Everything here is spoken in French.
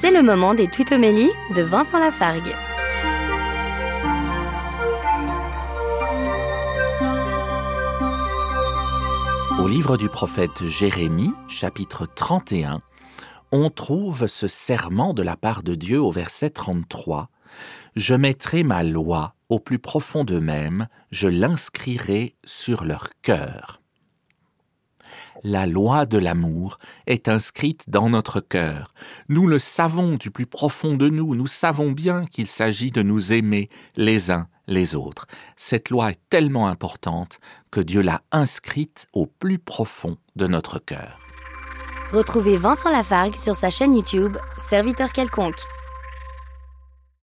C'est le moment des tutomélies de Vincent Lafargue. Au livre du prophète Jérémie, chapitre 31, on trouve ce serment de la part de Dieu au verset 33. Je mettrai ma loi au plus profond d'eux-mêmes, je l'inscrirai sur leur cœur. La loi de l'amour est inscrite dans notre cœur. Nous le savons du plus profond de nous, nous savons bien qu'il s'agit de nous aimer les uns les autres. Cette loi est tellement importante que Dieu l'a inscrite au plus profond de notre cœur. Retrouvez Vincent Lafargue sur sa chaîne YouTube, Serviteur quelconque.